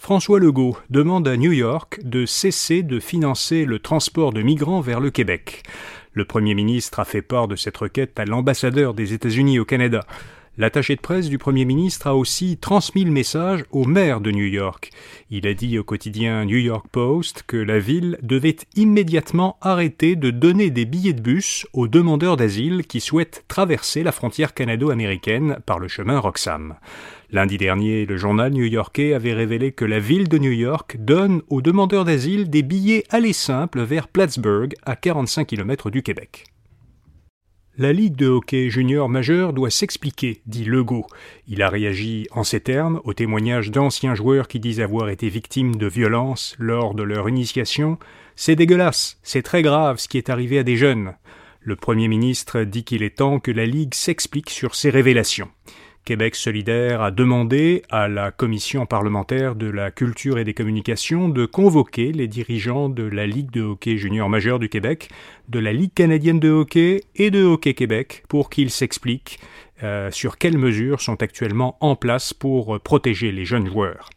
François Legault demande à New York de cesser de financer le transport de migrants vers le Québec. Le Premier ministre a fait part de cette requête à l'ambassadeur des États-Unis au Canada. L'attaché de presse du Premier ministre a aussi transmis le message au maire de New York. Il a dit au quotidien New York Post que la ville devait immédiatement arrêter de donner des billets de bus aux demandeurs d'asile qui souhaitent traverser la frontière canado-américaine par le chemin Roxham. Lundi dernier, le journal new-yorkais avait révélé que la ville de New York donne aux demandeurs d'asile des billets aller simples vers Plattsburgh, à 45 km du Québec. La Ligue de hockey junior majeur doit s'expliquer, dit Legault. Il a réagi en ces termes au témoignage d'anciens joueurs qui disent avoir été victimes de violences lors de leur initiation. C'est dégueulasse, c'est très grave ce qui est arrivé à des jeunes. Le Premier ministre dit qu'il est temps que la Ligue s'explique sur ces révélations. Québec solidaire a demandé à la commission parlementaire de la culture et des communications de convoquer les dirigeants de la Ligue de hockey junior majeur du Québec, de la Ligue canadienne de hockey et de Hockey Québec pour qu'ils s'expliquent euh, sur quelles mesures sont actuellement en place pour protéger les jeunes joueurs.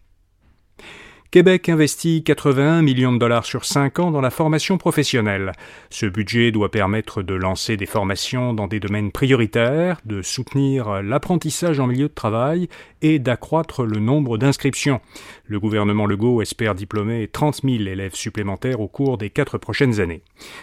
Québec investit 81 millions de dollars sur 5 ans dans la formation professionnelle. Ce budget doit permettre de lancer des formations dans des domaines prioritaires, de soutenir l'apprentissage en milieu de travail et d'accroître le nombre d'inscriptions. Le gouvernement Legault espère diplômer 30 000 élèves supplémentaires au cours des quatre prochaines années.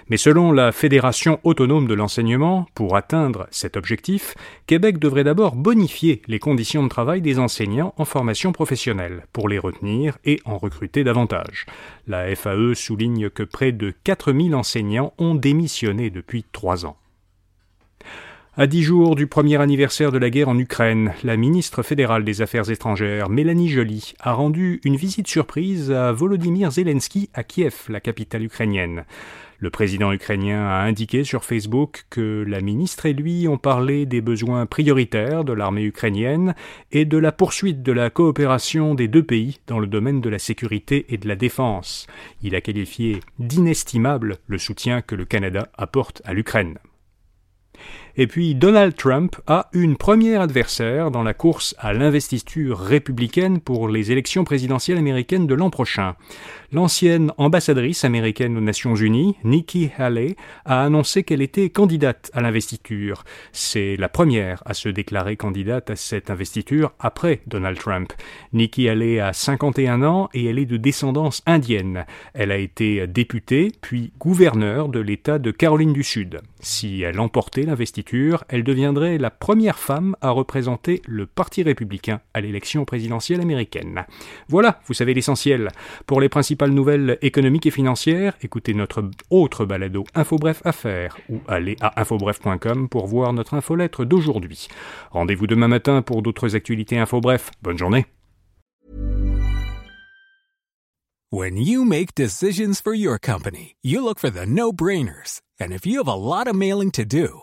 Mais selon la Fédération autonome de l'enseignement, pour atteindre cet objectif, Québec devrait d'abord bonifier les conditions de travail des enseignants en formation professionnelle pour les retenir et en recruter davantage. La FAE souligne que près de 4000 enseignants ont démissionné depuis trois ans. À dix jours du premier anniversaire de la guerre en Ukraine, la ministre fédérale des Affaires étrangères, Mélanie Joly, a rendu une visite surprise à Volodymyr Zelensky à Kiev, la capitale ukrainienne. Le président ukrainien a indiqué sur Facebook que la ministre et lui ont parlé des besoins prioritaires de l'armée ukrainienne et de la poursuite de la coopération des deux pays dans le domaine de la sécurité et de la défense. Il a qualifié d'inestimable le soutien que le Canada apporte à l'Ukraine. Et puis Donald Trump a une première adversaire dans la course à l'investiture républicaine pour les élections présidentielles américaines de l'an prochain. L'ancienne ambassadrice américaine aux Nations Unies, Nikki Haley, a annoncé qu'elle était candidate à l'investiture. C'est la première à se déclarer candidate à cette investiture après Donald Trump. Nikki Haley a 51 ans et elle est de descendance indienne. Elle a été députée puis gouverneure de l'État de Caroline du Sud. Si elle emportait l'investiture, elle deviendrait la première femme à représenter le Parti républicain à l'élection présidentielle américaine. Voilà, vous savez l'essentiel. Pour les principales nouvelles économiques et financières, écoutez notre autre balado Infobref Affaires ou allez à infobref.com pour voir notre infolettre d'aujourd'hui. Rendez-vous demain matin pour d'autres actualités Infobref. Bonne journée. When you make decisions for your company, you look for the no-brainers. And if you have a lot mailing to do,